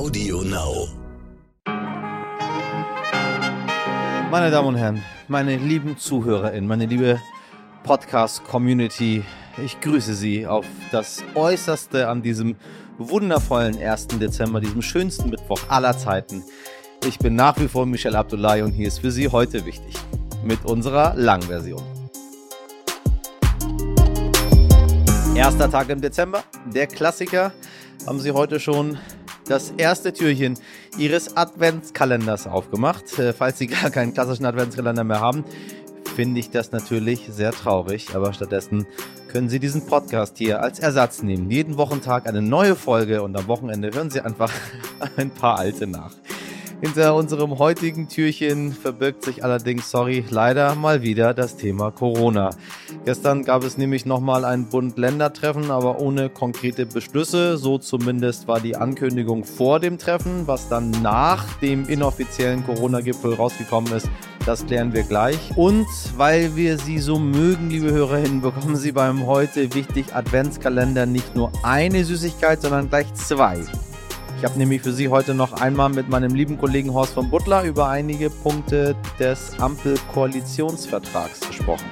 Audio Now. Meine Damen und Herren, meine lieben ZuhörerInnen, meine liebe Podcast-Community, ich grüße Sie auf das Äußerste an diesem wundervollen 1. Dezember, diesem schönsten Mittwoch aller Zeiten. Ich bin nach wie vor Michel Abdullahi und hier ist für Sie heute wichtig mit unserer Langversion. Erster Tag im Dezember, der Klassiker. Haben Sie heute schon das erste Türchen Ihres Adventskalenders aufgemacht? Äh, falls Sie gar keinen klassischen Adventskalender mehr haben, finde ich das natürlich sehr traurig. Aber stattdessen können Sie diesen Podcast hier als Ersatz nehmen. Jeden Wochentag eine neue Folge und am Wochenende hören Sie einfach ein paar alte nach. Hinter unserem heutigen Türchen verbirgt sich allerdings, sorry, leider mal wieder das Thema Corona. Gestern gab es nämlich nochmal ein Bund-Länder-Treffen, aber ohne konkrete Beschlüsse. So zumindest war die Ankündigung vor dem Treffen. Was dann nach dem inoffiziellen Corona-Gipfel rausgekommen ist, das klären wir gleich. Und weil wir Sie so mögen, liebe Hörerinnen, bekommen Sie beim heute wichtig Adventskalender nicht nur eine Süßigkeit, sondern gleich zwei. Ich habe nämlich für Sie heute noch einmal mit meinem lieben Kollegen Horst von Butler über einige Punkte des Ampel-Koalitionsvertrags gesprochen.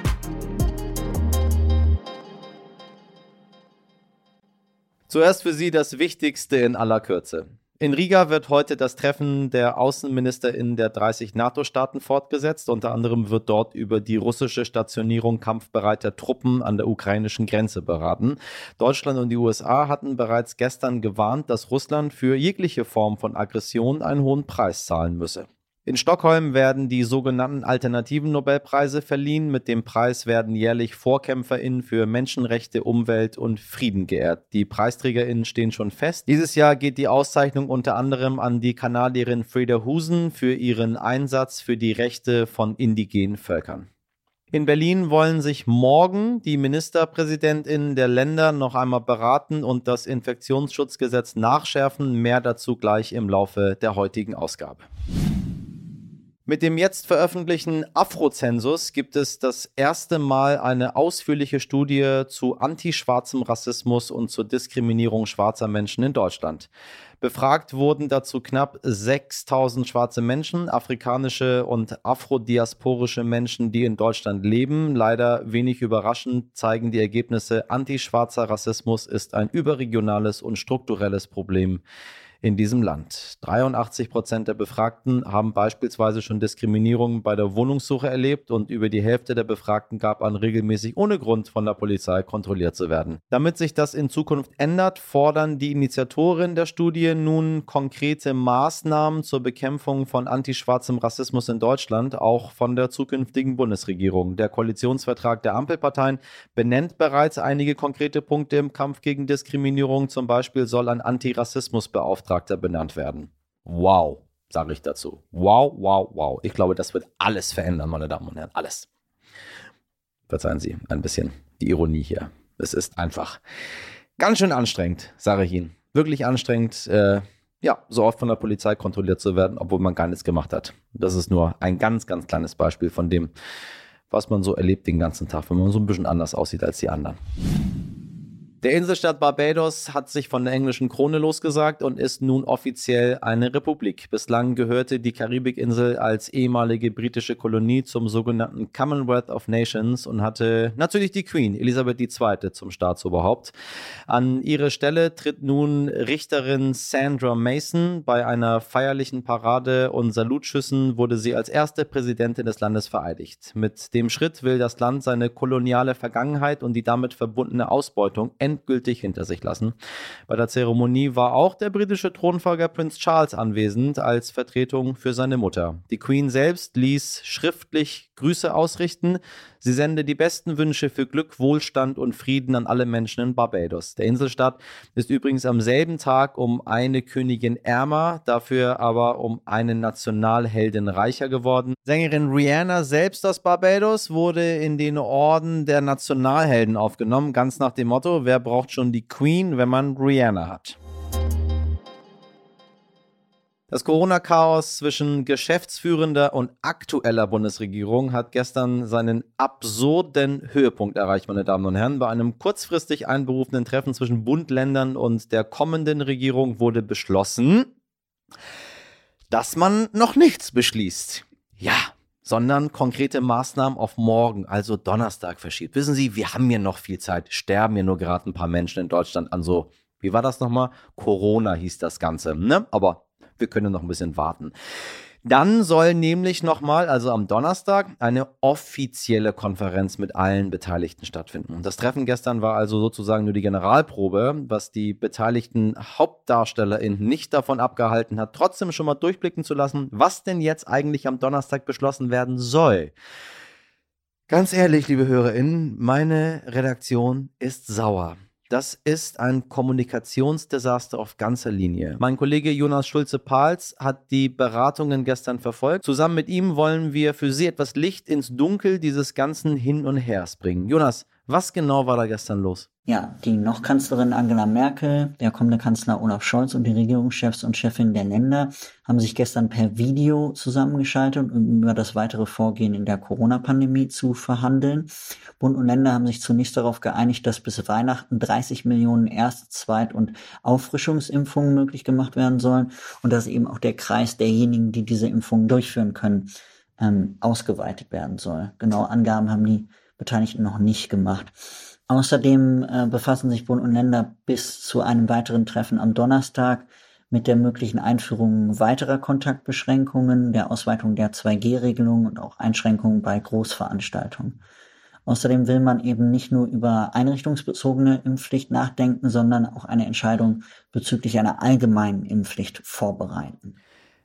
Zuerst für Sie das Wichtigste in aller Kürze. In Riga wird heute das Treffen der AußenministerInnen der 30 NATO-Staaten fortgesetzt. Unter anderem wird dort über die russische Stationierung kampfbereiter Truppen an der ukrainischen Grenze beraten. Deutschland und die USA hatten bereits gestern gewarnt, dass Russland für jegliche Form von Aggression einen hohen Preis zahlen müsse. In Stockholm werden die sogenannten alternativen Nobelpreise verliehen. Mit dem Preis werden jährlich VorkämpferInnen für Menschenrechte, Umwelt und Frieden geehrt. Die PreisträgerInnen stehen schon fest. Dieses Jahr geht die Auszeichnung unter anderem an die Kanadierin Freda Husen für ihren Einsatz für die Rechte von indigenen Völkern. In Berlin wollen sich morgen die Ministerpräsidentinnen der Länder noch einmal beraten und das Infektionsschutzgesetz nachschärfen. Mehr dazu gleich im Laufe der heutigen Ausgabe. Mit dem jetzt veröffentlichten Afrozensus gibt es das erste Mal eine ausführliche Studie zu antischwarzem Rassismus und zur Diskriminierung schwarzer Menschen in Deutschland. Befragt wurden dazu knapp 6000 schwarze Menschen, afrikanische und afrodiasporische Menschen, die in Deutschland leben. Leider wenig überraschend zeigen die Ergebnisse, antischwarzer Rassismus ist ein überregionales und strukturelles Problem in diesem Land. 83 Prozent der Befragten haben beispielsweise schon Diskriminierung bei der Wohnungssuche erlebt und über die Hälfte der Befragten gab an, regelmäßig ohne Grund von der Polizei kontrolliert zu werden. Damit sich das in Zukunft ändert, fordern die Initiatoren der Studie nun konkrete Maßnahmen zur Bekämpfung von antischwarzem Rassismus in Deutschland, auch von der zukünftigen Bundesregierung. Der Koalitionsvertrag der Ampelparteien benennt bereits einige konkrete Punkte im Kampf gegen Diskriminierung. Zum Beispiel soll ein Antirassismusbeauftragter Beauftragter benannt werden. Wow, sage ich dazu. Wow, wow, wow. Ich glaube, das wird alles verändern, meine Damen und Herren. Alles. Verzeihen Sie ein bisschen die Ironie hier. Es ist einfach ganz schön anstrengend, sage ich Ihnen. Wirklich anstrengend, äh, ja, so oft von der Polizei kontrolliert zu werden, obwohl man gar nichts gemacht hat. Das ist nur ein ganz, ganz kleines Beispiel von dem, was man so erlebt den ganzen Tag, wenn man so ein bisschen anders aussieht als die anderen. Der Inselstaat Barbados hat sich von der englischen Krone losgesagt und ist nun offiziell eine Republik. Bislang gehörte die Karibikinsel als ehemalige britische Kolonie zum sogenannten Commonwealth of Nations und hatte natürlich die Queen Elisabeth II. zum Staatsoberhaupt. An ihre Stelle tritt nun Richterin Sandra Mason. Bei einer feierlichen Parade und Salutschüssen wurde sie als erste Präsidentin des Landes vereidigt. Mit dem Schritt will das Land seine koloniale Vergangenheit und die damit verbundene Ausbeutung endgültig hinter sich lassen. Bei der Zeremonie war auch der britische Thronfolger Prinz Charles anwesend als Vertretung für seine Mutter. Die Queen selbst ließ schriftlich Grüße ausrichten. Sie sende die besten Wünsche für Glück, Wohlstand und Frieden an alle Menschen in Barbados. Der Inselstaat ist übrigens am selben Tag um eine Königin ärmer, dafür aber um eine Nationalheldin reicher geworden. Sängerin Rihanna selbst aus Barbados wurde in den Orden der Nationalhelden aufgenommen, ganz nach dem Motto, wer braucht schon die Queen, wenn man Rihanna hat. Das Corona-Chaos zwischen geschäftsführender und aktueller Bundesregierung hat gestern seinen absurden Höhepunkt erreicht, meine Damen und Herren. Bei einem kurzfristig einberufenen Treffen zwischen Bund, Ländern und der kommenden Regierung wurde beschlossen, dass man noch nichts beschließt. Ja, sondern konkrete Maßnahmen auf morgen, also Donnerstag verschiebt. Wissen Sie, wir haben hier noch viel Zeit, sterben hier nur gerade ein paar Menschen in Deutschland an so, wie war das nochmal? Corona hieß das Ganze, ne? Aber wir können noch ein bisschen warten. Dann soll nämlich nochmal, also am Donnerstag, eine offizielle Konferenz mit allen Beteiligten stattfinden. Das Treffen gestern war also sozusagen nur die Generalprobe, was die beteiligten HauptdarstellerInnen nicht davon abgehalten hat, trotzdem schon mal durchblicken zu lassen, was denn jetzt eigentlich am Donnerstag beschlossen werden soll. Ganz ehrlich, liebe HörerInnen, meine Redaktion ist sauer. Das ist ein Kommunikationsdesaster auf ganzer Linie. Mein Kollege Jonas Schulze-Pahls hat die Beratungen gestern verfolgt. Zusammen mit ihm wollen wir für Sie etwas Licht ins Dunkel dieses ganzen Hin und Hers bringen. Jonas, was genau war da gestern los? Ja, die noch Kanzlerin Angela Merkel, der kommende Kanzler Olaf Scholz und die Regierungschefs und Chefin der Länder haben sich gestern per Video zusammengeschaltet, um über das weitere Vorgehen in der Corona-Pandemie zu verhandeln. Bund und Länder haben sich zunächst darauf geeinigt, dass bis Weihnachten 30 Millionen Erst-, Zweit- und Auffrischungsimpfungen möglich gemacht werden sollen und dass eben auch der Kreis derjenigen, die diese Impfungen durchführen können, ähm, ausgeweitet werden soll. Genau Angaben haben die Beteiligten noch nicht gemacht. Außerdem äh, befassen sich Bund und Länder bis zu einem weiteren Treffen am Donnerstag mit der möglichen Einführung weiterer Kontaktbeschränkungen, der Ausweitung der 2G-Regelung und auch Einschränkungen bei Großveranstaltungen. Außerdem will man eben nicht nur über einrichtungsbezogene Impfpflicht nachdenken, sondern auch eine Entscheidung bezüglich einer allgemeinen Impfpflicht vorbereiten.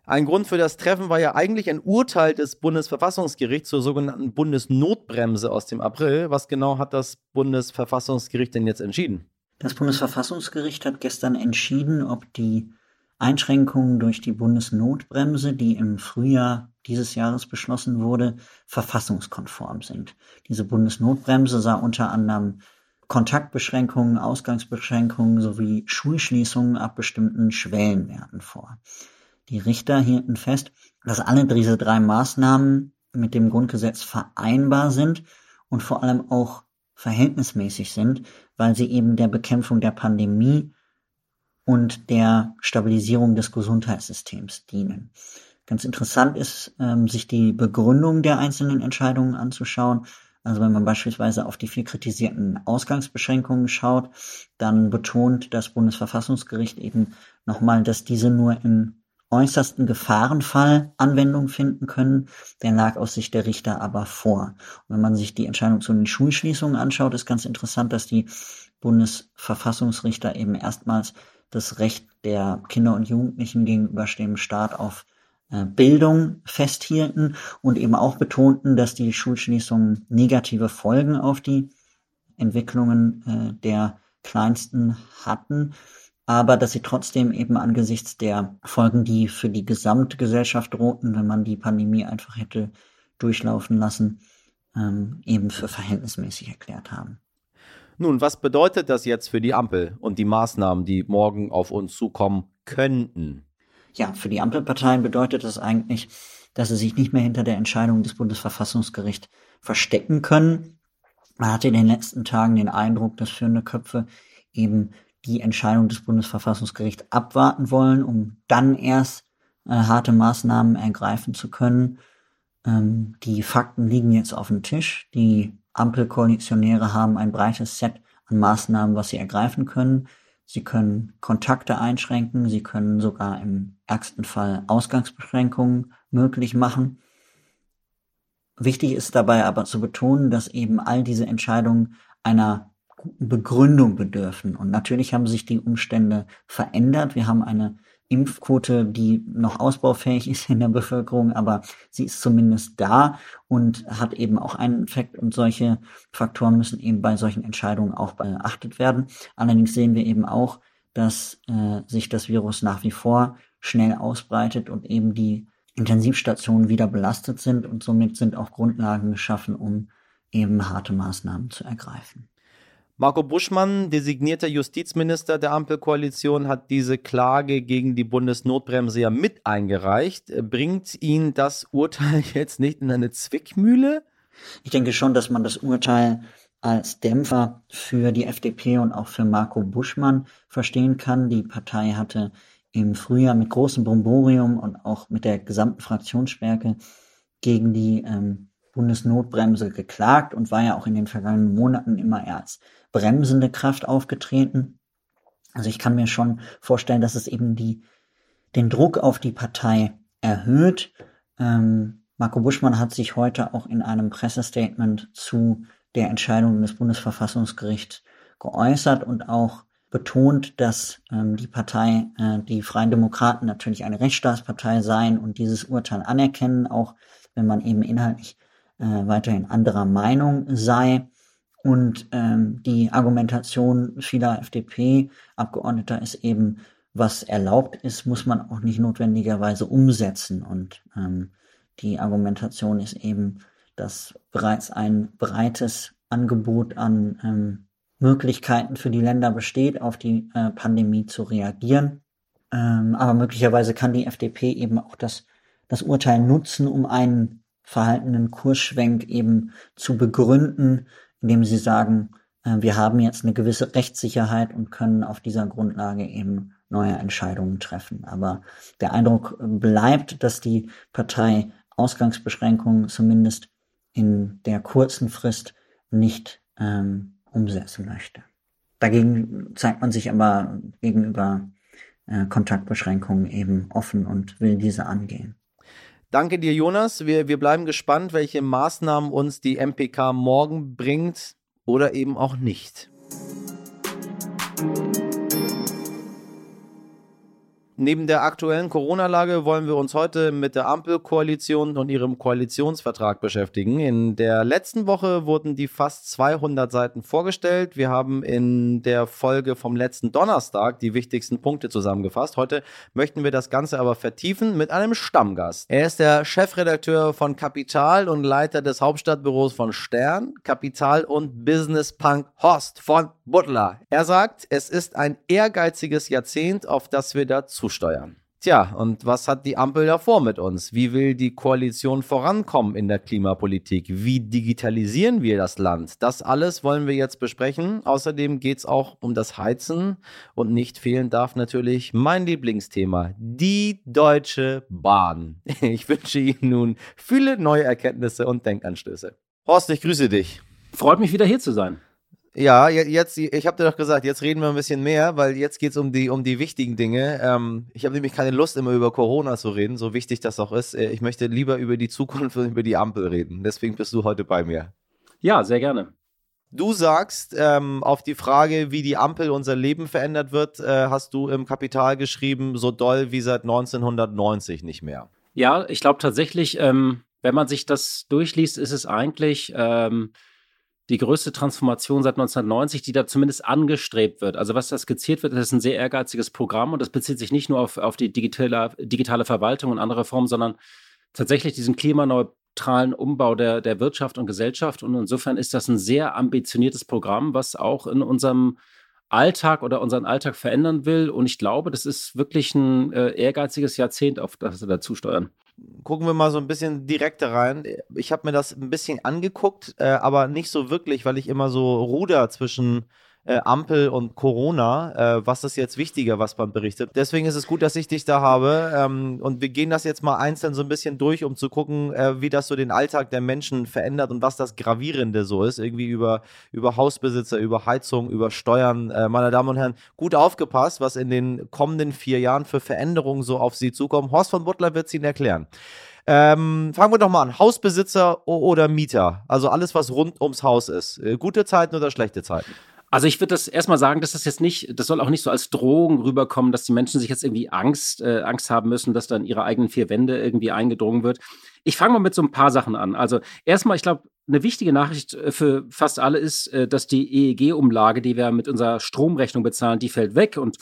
Ein Grund für das Treffen war ja eigentlich ein Urteil des Bundesverfassungsgerichts zur sogenannten Bundesnotbremse aus dem April. Was genau hat das Bundesverfassungsgericht denn jetzt entschieden? Das Bundesverfassungsgericht hat gestern entschieden, ob die Einschränkungen durch die Bundesnotbremse, die im Frühjahr dieses Jahres beschlossen wurde, verfassungskonform sind. Diese Bundesnotbremse sah unter anderem Kontaktbeschränkungen, Ausgangsbeschränkungen sowie Schulschließungen ab bestimmten Schwellenwerten vor. Die Richter hielten fest, dass alle diese drei Maßnahmen mit dem Grundgesetz vereinbar sind und vor allem auch verhältnismäßig sind, weil sie eben der Bekämpfung der Pandemie und der Stabilisierung des Gesundheitssystems dienen. Ganz interessant ist, ähm, sich die Begründung der einzelnen Entscheidungen anzuschauen. Also wenn man beispielsweise auf die vier kritisierten Ausgangsbeschränkungen schaut, dann betont das Bundesverfassungsgericht eben nochmal, dass diese nur in äußersten Gefahrenfall Anwendung finden können. Der lag aus Sicht der Richter aber vor. Und wenn man sich die Entscheidung zu den Schulschließungen anschaut, ist ganz interessant, dass die Bundesverfassungsrichter eben erstmals das Recht der Kinder und Jugendlichen gegenüber dem Staat auf äh, Bildung festhielten und eben auch betonten, dass die Schulschließungen negative Folgen auf die Entwicklungen äh, der Kleinsten hatten aber dass sie trotzdem eben angesichts der Folgen, die für die gesamte Gesellschaft drohten, wenn man die Pandemie einfach hätte durchlaufen lassen, ähm, eben für verhältnismäßig erklärt haben. Nun, was bedeutet das jetzt für die Ampel und die Maßnahmen, die morgen auf uns zukommen könnten? Ja, für die Ampelparteien bedeutet das eigentlich, dass sie sich nicht mehr hinter der Entscheidung des Bundesverfassungsgerichts verstecken können. Man hatte in den letzten Tagen den Eindruck, dass führende Köpfe eben die Entscheidung des Bundesverfassungsgerichts abwarten wollen, um dann erst äh, harte Maßnahmen ergreifen zu können. Ähm, die Fakten liegen jetzt auf dem Tisch. Die Ampelkoalitionäre haben ein breites Set an Maßnahmen, was sie ergreifen können. Sie können Kontakte einschränken, sie können sogar im ärgsten Fall Ausgangsbeschränkungen möglich machen. Wichtig ist dabei aber zu betonen, dass eben all diese Entscheidungen einer Begründung bedürfen. Und natürlich haben sich die Umstände verändert. Wir haben eine Impfquote, die noch ausbaufähig ist in der Bevölkerung, aber sie ist zumindest da und hat eben auch einen Effekt und solche Faktoren müssen eben bei solchen Entscheidungen auch beachtet werden. Allerdings sehen wir eben auch, dass äh, sich das Virus nach wie vor schnell ausbreitet und eben die Intensivstationen wieder belastet sind und somit sind auch Grundlagen geschaffen, um eben harte Maßnahmen zu ergreifen. Marco Buschmann, designierter Justizminister der Ampelkoalition, hat diese Klage gegen die Bundesnotbremse ja mit eingereicht. Bringt ihn das Urteil jetzt nicht in eine Zwickmühle? Ich denke schon, dass man das Urteil als Dämpfer für die FDP und auch für Marco Buschmann verstehen kann. Die Partei hatte im Frühjahr mit großem Bromborium und auch mit der gesamten Fraktionsstärke gegen die ähm, Bundesnotbremse geklagt und war ja auch in den vergangenen Monaten immer eher als bremsende Kraft aufgetreten. Also ich kann mir schon vorstellen, dass es eben die, den Druck auf die Partei erhöht. Ähm, Marco Buschmann hat sich heute auch in einem Pressestatement zu der Entscheidung des Bundesverfassungsgerichts geäußert und auch betont, dass ähm, die Partei, äh, die Freien Demokraten natürlich eine Rechtsstaatspartei seien und dieses Urteil anerkennen, auch wenn man eben inhaltlich äh, weiterhin anderer Meinung sei. Und ähm, die Argumentation vieler FDP-Abgeordneter ist eben, was erlaubt ist, muss man auch nicht notwendigerweise umsetzen. Und ähm, die Argumentation ist eben, dass bereits ein breites Angebot an ähm, Möglichkeiten für die Länder besteht, auf die äh, Pandemie zu reagieren. Ähm, aber möglicherweise kann die FDP eben auch das, das Urteil nutzen, um einen verhaltenen Kursschwenk eben zu begründen, indem sie sagen, äh, wir haben jetzt eine gewisse Rechtssicherheit und können auf dieser Grundlage eben neue Entscheidungen treffen. Aber der Eindruck bleibt, dass die Partei Ausgangsbeschränkungen zumindest in der kurzen Frist nicht ähm, umsetzen möchte. Dagegen zeigt man sich aber gegenüber äh, Kontaktbeschränkungen eben offen und will diese angehen. Danke dir, Jonas. Wir, wir bleiben gespannt, welche Maßnahmen uns die MPK morgen bringt oder eben auch nicht. Neben der aktuellen Corona-Lage wollen wir uns heute mit der Ampelkoalition und ihrem Koalitionsvertrag beschäftigen. In der letzten Woche wurden die fast 200 Seiten vorgestellt. Wir haben in der Folge vom letzten Donnerstag die wichtigsten Punkte zusammengefasst. Heute möchten wir das Ganze aber vertiefen mit einem Stammgast. Er ist der Chefredakteur von Kapital und Leiter des Hauptstadtbüros von Stern, Kapital und Business Punk Horst von Butler. Er sagt, es ist ein ehrgeiziges Jahrzehnt, auf das wir dazu zusteuern. Tja, und was hat die Ampel da vor mit uns? Wie will die Koalition vorankommen in der Klimapolitik? Wie digitalisieren wir das Land? Das alles wollen wir jetzt besprechen. Außerdem geht es auch um das Heizen und nicht fehlen darf natürlich mein Lieblingsthema, die Deutsche Bahn. Ich wünsche Ihnen nun viele neue Erkenntnisse und Denkanstöße. Horst, ich grüße dich. Freut mich wieder hier zu sein. Ja, jetzt, ich habe dir doch gesagt, jetzt reden wir ein bisschen mehr, weil jetzt geht es um die, um die wichtigen Dinge. Ähm, ich habe nämlich keine Lust, immer über Corona zu reden, so wichtig das auch ist. Äh, ich möchte lieber über die Zukunft und über die Ampel reden. Deswegen bist du heute bei mir. Ja, sehr gerne. Du sagst, ähm, auf die Frage, wie die Ampel unser Leben verändert wird, äh, hast du im Kapital geschrieben, so doll wie seit 1990 nicht mehr. Ja, ich glaube tatsächlich, ähm, wenn man sich das durchliest, ist es eigentlich ähm, die größte Transformation seit 1990, die da zumindest angestrebt wird. Also was da skizziert wird, das ist ein sehr ehrgeiziges Programm und das bezieht sich nicht nur auf, auf die digitale, digitale Verwaltung und andere Formen, sondern tatsächlich diesen klimaneutralen Umbau der, der Wirtschaft und Gesellschaft. Und insofern ist das ein sehr ambitioniertes Programm, was auch in unserem Alltag oder unseren Alltag verändern will. Und ich glaube, das ist wirklich ein äh, ehrgeiziges Jahrzehnt, auf das wir dazu steuern gucken wir mal so ein bisschen direkter rein. Ich habe mir das ein bisschen angeguckt, äh, aber nicht so wirklich, weil ich immer so ruder zwischen äh, Ampel und Corona. Äh, was ist jetzt wichtiger, was man berichtet? Deswegen ist es gut, dass ich dich da habe. Ähm, und wir gehen das jetzt mal einzeln so ein bisschen durch, um zu gucken, äh, wie das so den Alltag der Menschen verändert und was das Gravierende so ist. Irgendwie über, über Hausbesitzer, über Heizung, über Steuern. Äh, meine Damen und Herren, gut aufgepasst, was in den kommenden vier Jahren für Veränderungen so auf Sie zukommen. Horst von Butler wird es Ihnen erklären. Ähm, fangen wir doch mal an. Hausbesitzer oder Mieter? Also alles, was rund ums Haus ist. Äh, gute Zeiten oder schlechte Zeiten? Also ich würde das erstmal sagen, dass das jetzt nicht, das soll auch nicht so als Drogen rüberkommen, dass die Menschen sich jetzt irgendwie Angst, äh, Angst haben müssen, dass dann ihre eigenen vier Wände irgendwie eingedrungen wird. Ich fange mal mit so ein paar Sachen an. Also erstmal, ich glaube, eine wichtige Nachricht äh, für fast alle ist, äh, dass die EEG-Umlage, die wir mit unserer Stromrechnung bezahlen, die fällt weg und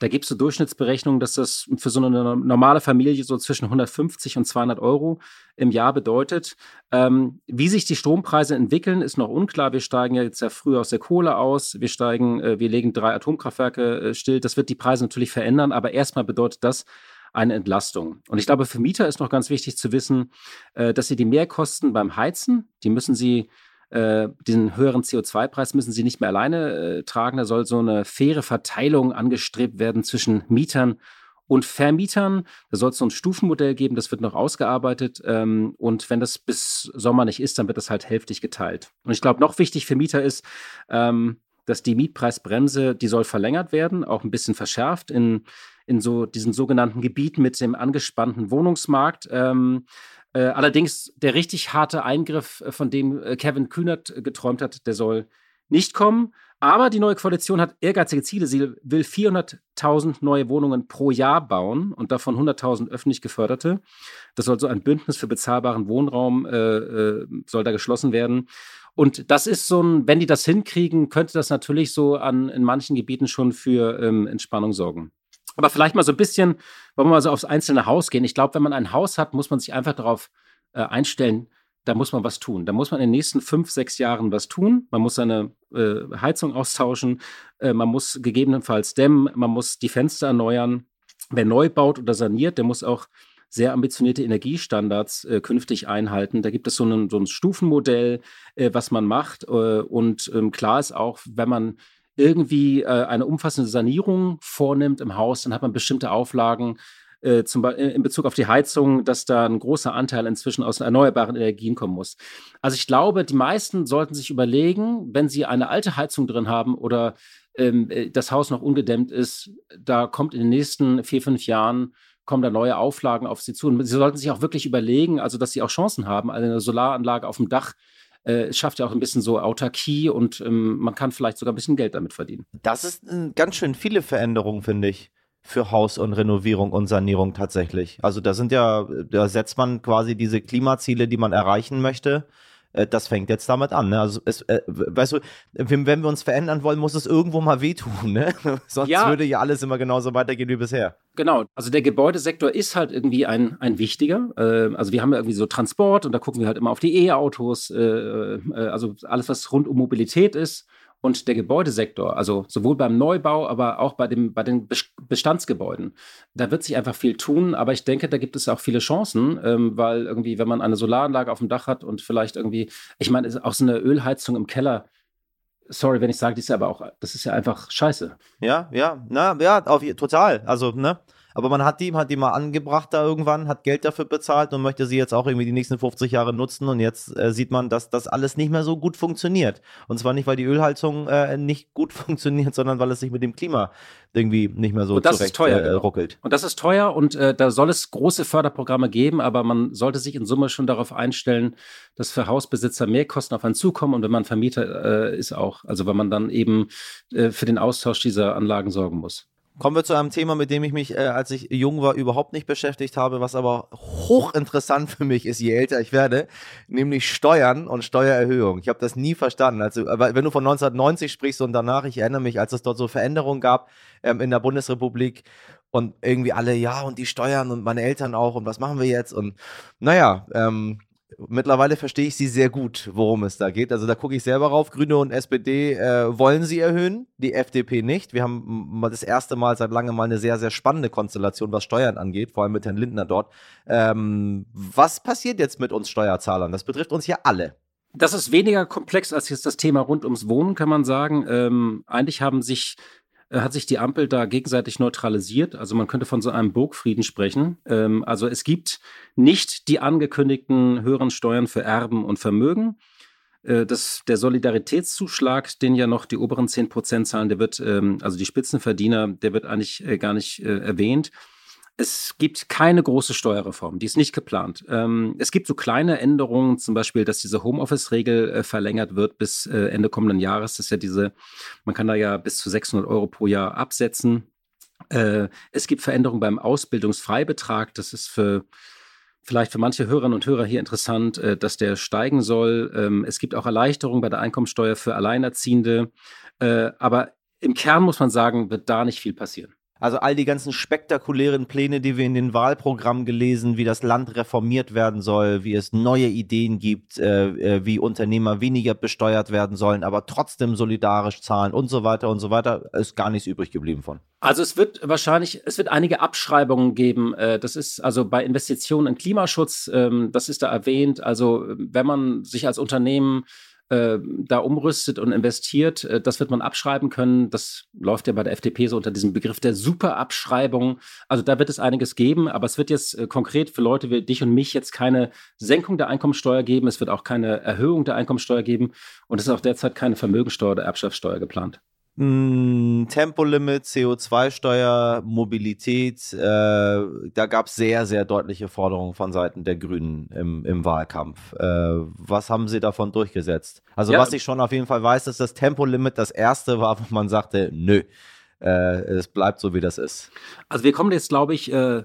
da gibt es so Durchschnittsberechnungen, dass das für so eine normale Familie so zwischen 150 und 200 Euro im Jahr bedeutet. Ähm, wie sich die Strompreise entwickeln, ist noch unklar. Wir steigen ja jetzt ja früher aus der Kohle aus. Wir steigen, äh, wir legen drei Atomkraftwerke äh, still. Das wird die Preise natürlich verändern, aber erstmal bedeutet das, eine Entlastung. Und ich glaube, für Mieter ist noch ganz wichtig zu wissen, äh, dass sie die Mehrkosten beim Heizen, die müssen sie äh, diesen höheren CO2-Preis müssen sie nicht mehr alleine äh, tragen. Da soll so eine faire Verteilung angestrebt werden zwischen Mietern und Vermietern. Da soll es so ein Stufenmodell geben, das wird noch ausgearbeitet. Ähm, und wenn das bis Sommer nicht ist, dann wird das halt hälftig geteilt. Und ich glaube, noch wichtig für Mieter ist, ähm, dass die Mietpreisbremse, die soll verlängert werden, auch ein bisschen verschärft in, in so diesen sogenannten Gebieten mit dem angespannten Wohnungsmarkt. Ähm, äh, allerdings der richtig harte Eingriff, äh, von dem äh, Kevin Kühnert geträumt hat, der soll nicht kommen. Aber die neue Koalition hat ehrgeizige Ziele. Sie will 400.000 neue Wohnungen pro Jahr bauen und davon 100.000 öffentlich geförderte. Das soll so ein Bündnis für bezahlbaren Wohnraum äh, soll da geschlossen werden. Und das ist so ein, wenn die das hinkriegen, könnte das natürlich so an in manchen Gebieten schon für ähm, Entspannung sorgen. Aber vielleicht mal so ein bisschen, wollen wir mal so aufs einzelne Haus gehen. Ich glaube, wenn man ein Haus hat, muss man sich einfach darauf äh, einstellen, da muss man was tun. Da muss man in den nächsten fünf, sechs Jahren was tun. Man muss seine äh, Heizung austauschen, äh, man muss gegebenenfalls dämmen, man muss die Fenster erneuern. Wer neu baut oder saniert, der muss auch sehr ambitionierte Energiestandards äh, künftig einhalten. Da gibt es so, einen, so ein Stufenmodell, äh, was man macht. Äh, und ähm, klar ist auch, wenn man irgendwie äh, eine umfassende Sanierung vornimmt im Haus, dann hat man bestimmte Auflagen, äh, zum Beispiel in Bezug auf die Heizung, dass da ein großer Anteil inzwischen aus erneuerbaren Energien kommen muss. Also ich glaube, die meisten sollten sich überlegen, wenn sie eine alte Heizung drin haben oder ähm, äh, das Haus noch ungedämmt ist, da kommt in den nächsten vier, fünf Jahren kommen da neue Auflagen auf sie zu. Und sie sollten sich auch wirklich überlegen, also dass sie auch Chancen haben. Eine Solaranlage auf dem Dach äh, schafft ja auch ein bisschen so Autarkie und ähm, man kann vielleicht sogar ein bisschen Geld damit verdienen. Das ist äh, ganz schön viele Veränderungen, finde ich für Haus und Renovierung und Sanierung tatsächlich. Also da sind ja, da setzt man quasi diese Klimaziele, die man erreichen möchte. Äh, das fängt jetzt damit an. Ne? Also es, äh, weißt du, wenn, wir uns verändern wollen, muss es irgendwo mal wehtun. Ne? Sonst ja. würde ja alles immer genauso weitergehen wie bisher. Genau. Also der Gebäudesektor ist halt irgendwie ein, ein wichtiger. Äh, also wir haben ja irgendwie so Transport und da gucken wir halt immer auf die E-Autos. Äh, äh, also alles, was rund um Mobilität ist und der Gebäudesektor, also sowohl beim Neubau, aber auch bei, dem, bei den Bestandsgebäuden. Da wird sich einfach viel tun, aber ich denke, da gibt es auch viele Chancen, ähm, weil irgendwie, wenn man eine Solaranlage auf dem Dach hat und vielleicht irgendwie, ich meine, auch so eine Ölheizung im Keller, sorry, wenn ich sage, die ist ja aber auch, das ist ja einfach scheiße. Ja, ja, na, ja, auf, total. Also, ne? Aber man hat die, hat die mal angebracht da irgendwann, hat Geld dafür bezahlt und möchte sie jetzt auch irgendwie die nächsten 50 Jahre nutzen. Und jetzt äh, sieht man, dass das alles nicht mehr so gut funktioniert. Und zwar nicht, weil die Ölheizung äh, nicht gut funktioniert, sondern weil es sich mit dem Klima irgendwie nicht mehr so und das zurecht ist teuer, äh, genau. ruckelt. Und das ist teuer und äh, da soll es große Förderprogramme geben, aber man sollte sich in Summe schon darauf einstellen, dass für Hausbesitzer mehr Kosten auf einen zukommen und wenn man Vermieter äh, ist auch. Also wenn man dann eben äh, für den Austausch dieser Anlagen sorgen muss. Kommen wir zu einem Thema, mit dem ich mich, äh, als ich jung war, überhaupt nicht beschäftigt habe, was aber hochinteressant für mich ist, je älter ich werde, nämlich Steuern und Steuererhöhung. Ich habe das nie verstanden. Also, aber wenn du von 1990 sprichst und danach, ich erinnere mich, als es dort so Veränderungen gab ähm, in der Bundesrepublik und irgendwie alle, ja, und die Steuern und meine Eltern auch und was machen wir jetzt? Und naja, ähm, mittlerweile verstehe ich sie sehr gut, worum es da geht. Also da gucke ich selber rauf. Grüne und SPD äh, wollen sie erhöhen, die FDP nicht. Wir haben das erste Mal seit langem mal eine sehr, sehr spannende Konstellation, was Steuern angeht, vor allem mit Herrn Lindner dort. Ähm, was passiert jetzt mit uns Steuerzahlern? Das betrifft uns ja alle. Das ist weniger komplex als jetzt das Thema rund ums Wohnen, kann man sagen. Ähm, eigentlich haben sich hat sich die Ampel da gegenseitig neutralisiert. Also man könnte von so einem Burgfrieden sprechen. Ähm, also es gibt nicht die angekündigten höheren Steuern für Erben und Vermögen. Äh, das, der Solidaritätszuschlag, den ja noch die oberen 10 Prozent zahlen, der wird, ähm, also die Spitzenverdiener, der wird eigentlich äh, gar nicht äh, erwähnt es gibt keine große Steuerreform, die ist nicht geplant. Ähm, es gibt so kleine Änderungen, zum Beispiel, dass diese Homeoffice-Regel äh, verlängert wird bis äh, Ende kommenden Jahres. Das ist ja diese, man kann da ja bis zu 600 Euro pro Jahr absetzen. Äh, es gibt Veränderungen beim Ausbildungsfreibetrag. Das ist für vielleicht für manche Hörerinnen und Hörer hier interessant, dass der steigen soll. Ähm, es gibt auch Erleichterungen bei der Einkommensteuer für Alleinerziehende. Aber im Kern muss man sagen, wird da nicht viel passieren. Also all die ganzen spektakulären Pläne, die wir in den Wahlprogrammen gelesen, wie das Land reformiert werden soll, wie es neue Ideen gibt, äh, äh, wie Unternehmer weniger besteuert werden sollen, aber trotzdem solidarisch zahlen und so weiter und so weiter, ist gar nichts übrig geblieben von. Also es wird wahrscheinlich, es wird einige Abschreibungen geben. Äh, das ist also bei Investitionen in Klimaschutz, ähm, das ist da erwähnt. Also wenn man sich als Unternehmen äh, da umrüstet und investiert, äh, das wird man abschreiben können. Das läuft ja bei der FDP so unter diesem Begriff der Superabschreibung. Also da wird es einiges geben, aber es wird jetzt äh, konkret für Leute wie dich und mich jetzt keine Senkung der Einkommensteuer geben. Es wird auch keine Erhöhung der Einkommensteuer geben und es ist auch derzeit keine Vermögensteuer oder Erbschaftssteuer geplant. Tempolimit, CO2-Steuer, Mobilität, äh, da gab es sehr, sehr deutliche Forderungen von Seiten der Grünen im, im Wahlkampf. Äh, was haben sie davon durchgesetzt? Also, ja. was ich schon auf jeden Fall weiß, ist, dass Tempolimit das erste war, wo man sagte, nö, äh, es bleibt so, wie das ist. Also, wir kommen jetzt, glaube ich, äh,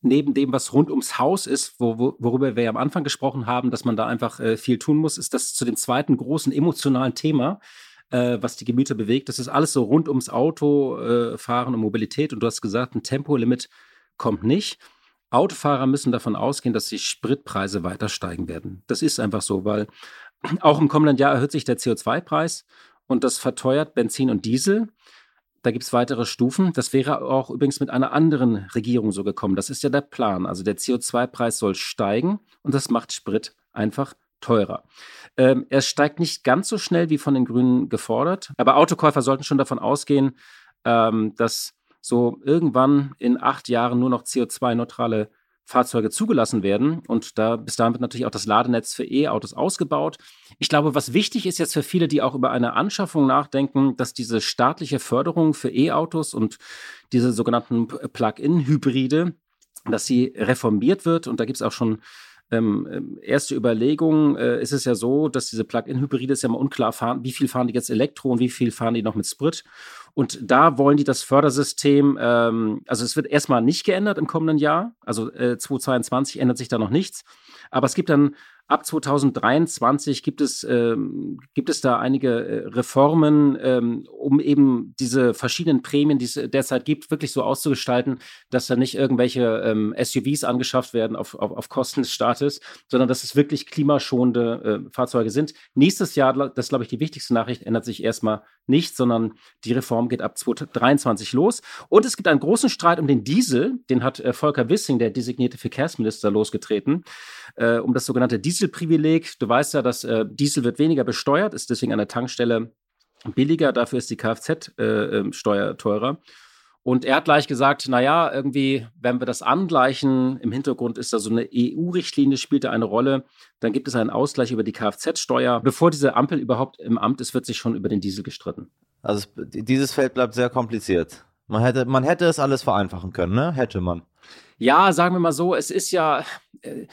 neben dem, was rund ums Haus ist, wo, wo, worüber wir ja am Anfang gesprochen haben, dass man da einfach äh, viel tun muss, ist das zu dem zweiten großen emotionalen Thema äh, was die Gemüter bewegt. Das ist alles so rund ums Auto, äh, Fahren und Mobilität. Und du hast gesagt, ein Tempolimit kommt nicht. Autofahrer müssen davon ausgehen, dass die Spritpreise weiter steigen werden. Das ist einfach so, weil auch im kommenden Jahr erhöht sich der CO2-Preis und das verteuert Benzin und Diesel. Da gibt es weitere Stufen. Das wäre auch übrigens mit einer anderen Regierung so gekommen. Das ist ja der Plan. Also der CO2-Preis soll steigen und das macht Sprit einfach teurer. Ähm, er steigt nicht ganz so schnell wie von den Grünen gefordert, aber Autokäufer sollten schon davon ausgehen, ähm, dass so irgendwann in acht Jahren nur noch CO2-neutrale Fahrzeuge zugelassen werden. Und da bis dahin wird natürlich auch das Ladenetz für E-Autos ausgebaut. Ich glaube, was wichtig ist jetzt für viele, die auch über eine Anschaffung nachdenken, dass diese staatliche Förderung für E-Autos und diese sogenannten Plug-in-Hybride, dass sie reformiert wird. Und da gibt es auch schon ähm, ähm, erste Überlegung äh, ist es ja so, dass diese Plug-in-Hybride ist ja mal unklar fahren, wie viel fahren die jetzt Elektro und wie viel fahren die noch mit Sprit. Und da wollen die das Fördersystem, ähm, also es wird erstmal nicht geändert im kommenden Jahr, also äh, 2022 ändert sich da noch nichts. Aber es gibt dann ab 2023 gibt es, ähm, gibt es da einige äh, Reformen, ähm, um eben diese verschiedenen Prämien, die es derzeit gibt, wirklich so auszugestalten, dass da nicht irgendwelche ähm, SUVs angeschafft werden auf, auf, auf Kosten des Staates, sondern dass es wirklich klimaschonende äh, Fahrzeuge sind. Nächstes Jahr, das ist, glaube ich, die wichtigste Nachricht, ändert sich erstmal nichts, sondern die Reform geht ab 2023 los. Und es gibt einen großen Streit um den Diesel, den hat äh, Volker Wissing, der designierte Verkehrsminister, losgetreten, äh, um das sogenannte Diesel Dieselprivileg. Du weißt ja, dass äh, Diesel wird weniger besteuert, ist deswegen an der Tankstelle billiger, dafür ist die Kfz-Steuer äh, ähm, teurer. Und er hat gleich gesagt, naja, irgendwie, wenn wir das angleichen, im Hintergrund ist da so eine EU-Richtlinie, spielt da eine Rolle, dann gibt es einen Ausgleich über die Kfz-Steuer. Bevor diese Ampel überhaupt im Amt ist, wird sich schon über den Diesel gestritten. Also dieses Feld bleibt sehr kompliziert. Man hätte, man hätte es alles vereinfachen können, ne? Hätte man. Ja, sagen wir mal so, es ist ja, äh,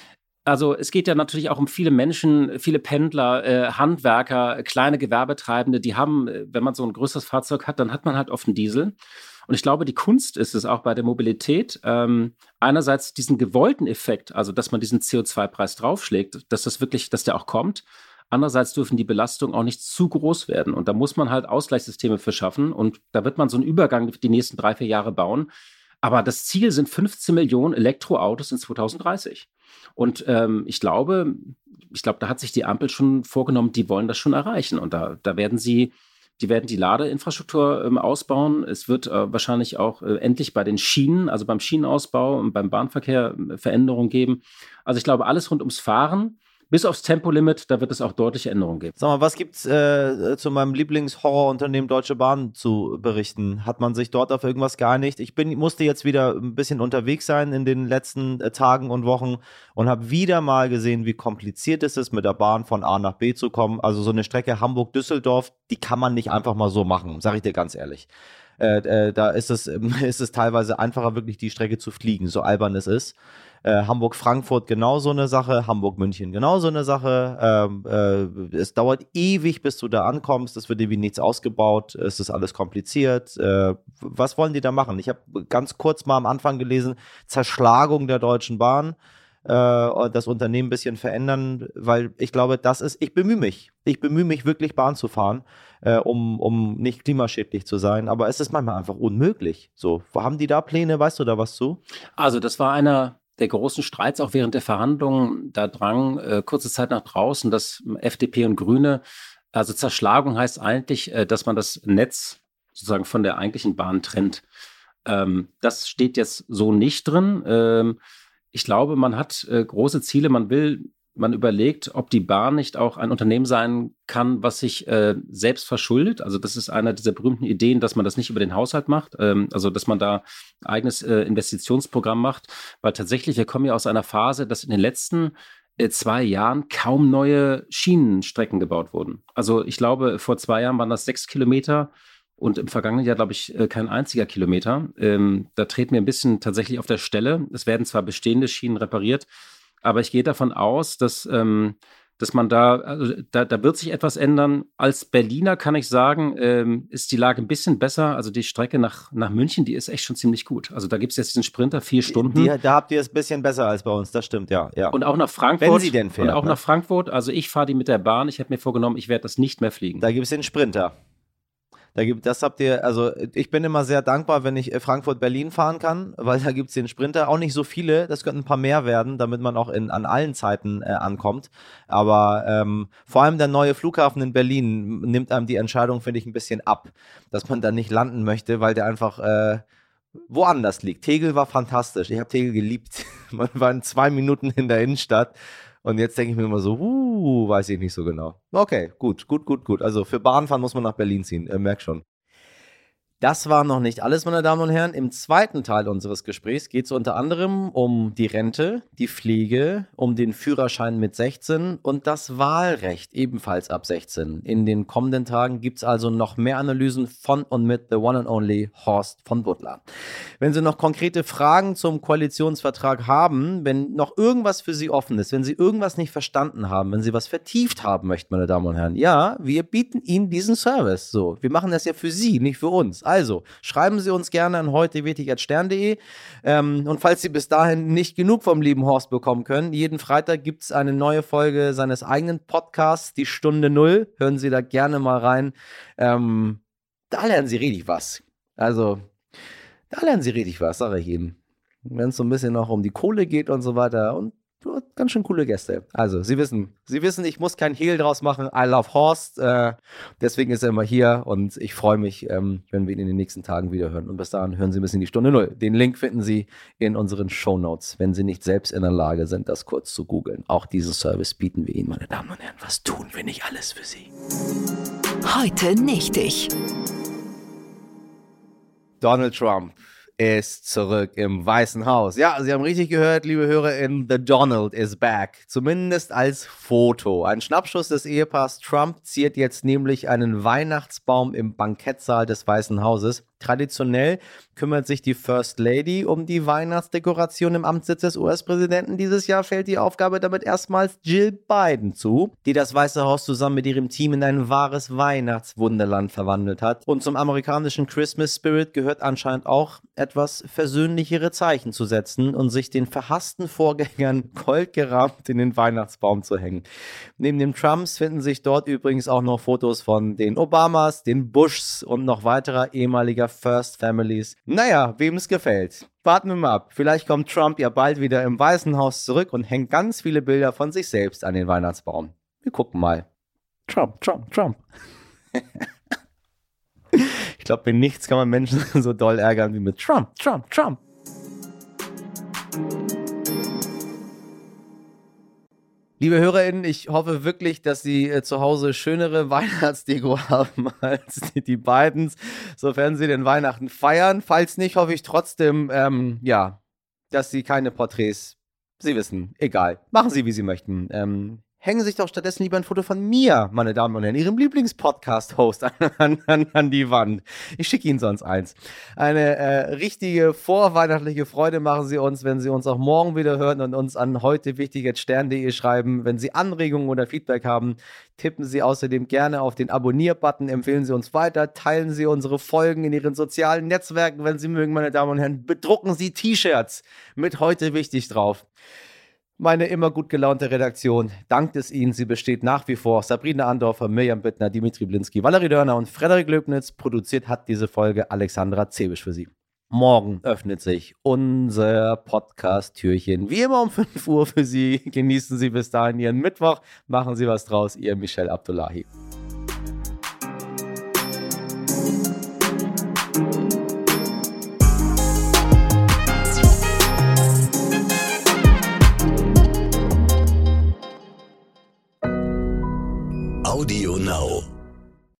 also es geht ja natürlich auch um viele Menschen, viele Pendler, äh, Handwerker, kleine Gewerbetreibende, die haben, äh, wenn man so ein größeres Fahrzeug hat, dann hat man halt oft einen Diesel. Und ich glaube, die Kunst ist es auch bei der Mobilität, ähm, einerseits diesen gewollten Effekt, also dass man diesen CO2-Preis draufschlägt, dass das wirklich, dass der auch kommt. Andererseits dürfen die Belastungen auch nicht zu groß werden. Und da muss man halt Ausgleichssysteme für schaffen. Und da wird man so einen Übergang die nächsten drei, vier Jahre bauen. Aber das Ziel sind 15 Millionen Elektroautos in 2030. Und ähm, ich glaube, ich glaube, da hat sich die Ampel schon vorgenommen, die wollen das schon erreichen. Und da, da werden sie, die werden die Ladeinfrastruktur ähm, ausbauen. Es wird äh, wahrscheinlich auch äh, endlich bei den Schienen, also beim Schienenausbau und beim Bahnverkehr äh, Veränderungen geben. Also ich glaube, alles rund ums Fahren bis aufs Tempolimit, da wird es auch deutliche Änderungen geben. Sag mal, was gibt's äh, zu meinem Lieblingshorrorunternehmen Deutsche Bahn zu berichten? Hat man sich dort auf irgendwas geeinigt? Ich bin, musste jetzt wieder ein bisschen unterwegs sein in den letzten äh, Tagen und Wochen und habe wieder mal gesehen, wie kompliziert es ist, mit der Bahn von A nach B zu kommen. Also so eine Strecke Hamburg-Düsseldorf, die kann man nicht einfach mal so machen, sage ich dir ganz ehrlich. Äh, äh, da ist es, ist es teilweise einfacher, wirklich die Strecke zu fliegen, so albern es ist. Äh, Hamburg-Frankfurt genauso eine Sache, Hamburg-München genauso eine Sache. Ähm, äh, es dauert ewig, bis du da ankommst. Es wird irgendwie nichts ausgebaut. Es ist alles kompliziert. Äh, was wollen die da machen? Ich habe ganz kurz mal am Anfang gelesen, Zerschlagung der Deutschen Bahn äh, das Unternehmen ein bisschen verändern, weil ich glaube, das ist, ich bemühe mich. Ich bemühe mich wirklich Bahn zu fahren, äh, um, um nicht klimaschädlich zu sein, aber es ist manchmal einfach unmöglich. So, haben die da Pläne? Weißt du da was zu? Also, das war einer der großen Streits auch während der Verhandlungen. Da drang äh, kurze Zeit nach draußen, dass FDP und Grüne, also Zerschlagung heißt eigentlich, äh, dass man das Netz sozusagen von der eigentlichen Bahn trennt. Ähm, das steht jetzt so nicht drin. Ähm, ich glaube, man hat äh, große Ziele. Man will man überlegt, ob die Bahn nicht auch ein Unternehmen sein kann, was sich äh, selbst verschuldet. Also das ist einer dieser berühmten Ideen, dass man das nicht über den Haushalt macht, ähm, also dass man da eigenes äh, Investitionsprogramm macht, weil tatsächlich wir kommen ja aus einer Phase, dass in den letzten äh, zwei Jahren kaum neue Schienenstrecken gebaut wurden. Also ich glaube, vor zwei Jahren waren das sechs Kilometer und im vergangenen Jahr, glaube ich, äh, kein einziger Kilometer. Ähm, da treten wir ein bisschen tatsächlich auf der Stelle. Es werden zwar bestehende Schienen repariert, aber ich gehe davon aus, dass, ähm, dass man da, also da, da wird sich etwas ändern. Als Berliner kann ich sagen, ähm, ist die Lage ein bisschen besser. Also die Strecke nach, nach München, die ist echt schon ziemlich gut. Also da gibt es jetzt diesen Sprinter, vier Stunden. Die, da habt ihr es ein bisschen besser als bei uns, das stimmt, ja. ja. Und auch nach Frankfurt. Wenn sie denn fährt. Und auch ne? nach Frankfurt. Also ich fahre die mit der Bahn. Ich habe mir vorgenommen, ich werde das nicht mehr fliegen. Da gibt es den Sprinter. Da gibt, das habt ihr, also ich bin immer sehr dankbar, wenn ich äh, Frankfurt-Berlin fahren kann, weil da gibt es den Sprinter. Auch nicht so viele, das könnten ein paar mehr werden, damit man auch in, an allen Zeiten äh, ankommt. Aber ähm, vor allem der neue Flughafen in Berlin nimmt einem die Entscheidung, finde ich, ein bisschen ab, dass man da nicht landen möchte, weil der einfach äh, woanders liegt. Tegel war fantastisch. Ich habe Tegel geliebt. man war in zwei Minuten in der Innenstadt. Und jetzt denke ich mir immer so, uh, weiß ich nicht so genau. Okay, gut, gut, gut, gut. Also für Bahnfahren muss man nach Berlin ziehen, äh, merk schon. Das war noch nicht alles, meine Damen und Herren. Im zweiten Teil unseres Gesprächs geht es unter anderem um die Rente, die Pflege, um den Führerschein mit 16 und das Wahlrecht ebenfalls ab 16. In den kommenden Tagen gibt es also noch mehr Analysen von und mit The One and Only Horst von Butler. Wenn Sie noch konkrete Fragen zum Koalitionsvertrag haben, wenn noch irgendwas für Sie offen ist, wenn Sie irgendwas nicht verstanden haben, wenn Sie was vertieft haben möchten, meine Damen und Herren, ja, wir bieten Ihnen diesen Service. So, wir machen das ja für Sie, nicht für uns. Also, schreiben Sie uns gerne an heute.stern.de. Ähm, und falls Sie bis dahin nicht genug vom lieben Horst bekommen können, jeden Freitag gibt es eine neue Folge seines eigenen Podcasts, die Stunde Null. Hören Sie da gerne mal rein. Ähm, da lernen Sie richtig was. Also, da lernen Sie richtig was, sage ich Ihnen. Wenn es so ein bisschen noch um die Kohle geht und so weiter. Und ganz schön coole Gäste. Also, Sie wissen, Sie wissen, ich muss kein Hehl draus machen. I love Horst. Äh, deswegen ist er immer hier und ich freue mich, ähm, wenn wir ihn in den nächsten Tagen wieder hören. Und bis dahin hören Sie ein bisschen die Stunde Null. Den Link finden Sie in unseren Show Notes, wenn Sie nicht selbst in der Lage sind, das kurz zu googeln. Auch diesen Service bieten wir Ihnen, meine Damen und Herren. Was tun wir nicht alles für Sie? Heute nicht ich. Donald Trump ist zurück im Weißen Haus. Ja, Sie haben richtig gehört, liebe HörerInnen, The Donald is back. Zumindest als Foto. Ein Schnappschuss des Ehepaars Trump ziert jetzt nämlich einen Weihnachtsbaum im Bankettsaal des Weißen Hauses. Traditionell kümmert sich die First Lady um die Weihnachtsdekoration im Amtssitz des US-Präsidenten. Dieses Jahr fällt die Aufgabe damit erstmals Jill Biden zu, die das Weiße Haus zusammen mit ihrem Team in ein wahres Weihnachtswunderland verwandelt hat. Und zum amerikanischen Christmas Spirit gehört anscheinend auch etwas versöhnlichere Zeichen zu setzen und sich den verhassten Vorgängern goldgerahmt in den Weihnachtsbaum zu hängen. Neben den Trumps finden sich dort übrigens auch noch Fotos von den Obamas, den Bushs und noch weiterer ehemaliger First Families. Naja, wem es gefällt. Warten wir mal ab. Vielleicht kommt Trump ja bald wieder im Weißen Haus zurück und hängt ganz viele Bilder von sich selbst an den Weihnachtsbaum. Wir gucken mal. Trump, Trump, Trump. ich glaube, mit nichts kann man Menschen so doll ärgern wie mit Trump, Trump, Trump. Liebe HörerInnen, ich hoffe wirklich, dass Sie äh, zu Hause schönere Weihnachtsdeko haben als die, die Bidens, sofern Sie den Weihnachten feiern. Falls nicht, hoffe ich trotzdem, ähm, ja, dass Sie keine Porträts, Sie wissen, egal. Machen Sie, wie Sie möchten. Ähm, hängen sich doch stattdessen lieber ein Foto von mir, meine Damen und Herren, Ihrem Lieblingspodcast-Host an, an, an, die Wand. Ich schicke Ihnen sonst eins. Eine äh, richtige vorweihnachtliche Freude machen Sie uns, wenn Sie uns auch morgen wieder hören und uns an heute wichtig.stern.de schreiben. Wenn Sie Anregungen oder Feedback haben, tippen Sie außerdem gerne auf den Abonnier-Button, empfehlen Sie uns weiter, teilen Sie unsere Folgen in Ihren sozialen Netzwerken, wenn Sie mögen, meine Damen und Herren. Bedrucken Sie T-Shirts mit heute wichtig drauf. Meine immer gut gelaunte Redaktion dankt es Ihnen. Sie besteht nach wie vor Sabrina Andorfer, Mirjam Bittner, Dimitri Blinski, Valerie Dörner und Frederik Löbnitz. Produziert hat diese Folge Alexandra Zebisch für Sie. Morgen öffnet sich unser Podcast-Türchen. Wie immer um 5 Uhr für Sie. Genießen Sie bis dahin Ihren Mittwoch. Machen Sie was draus. Ihr Michel Abdullahi. Audio Now.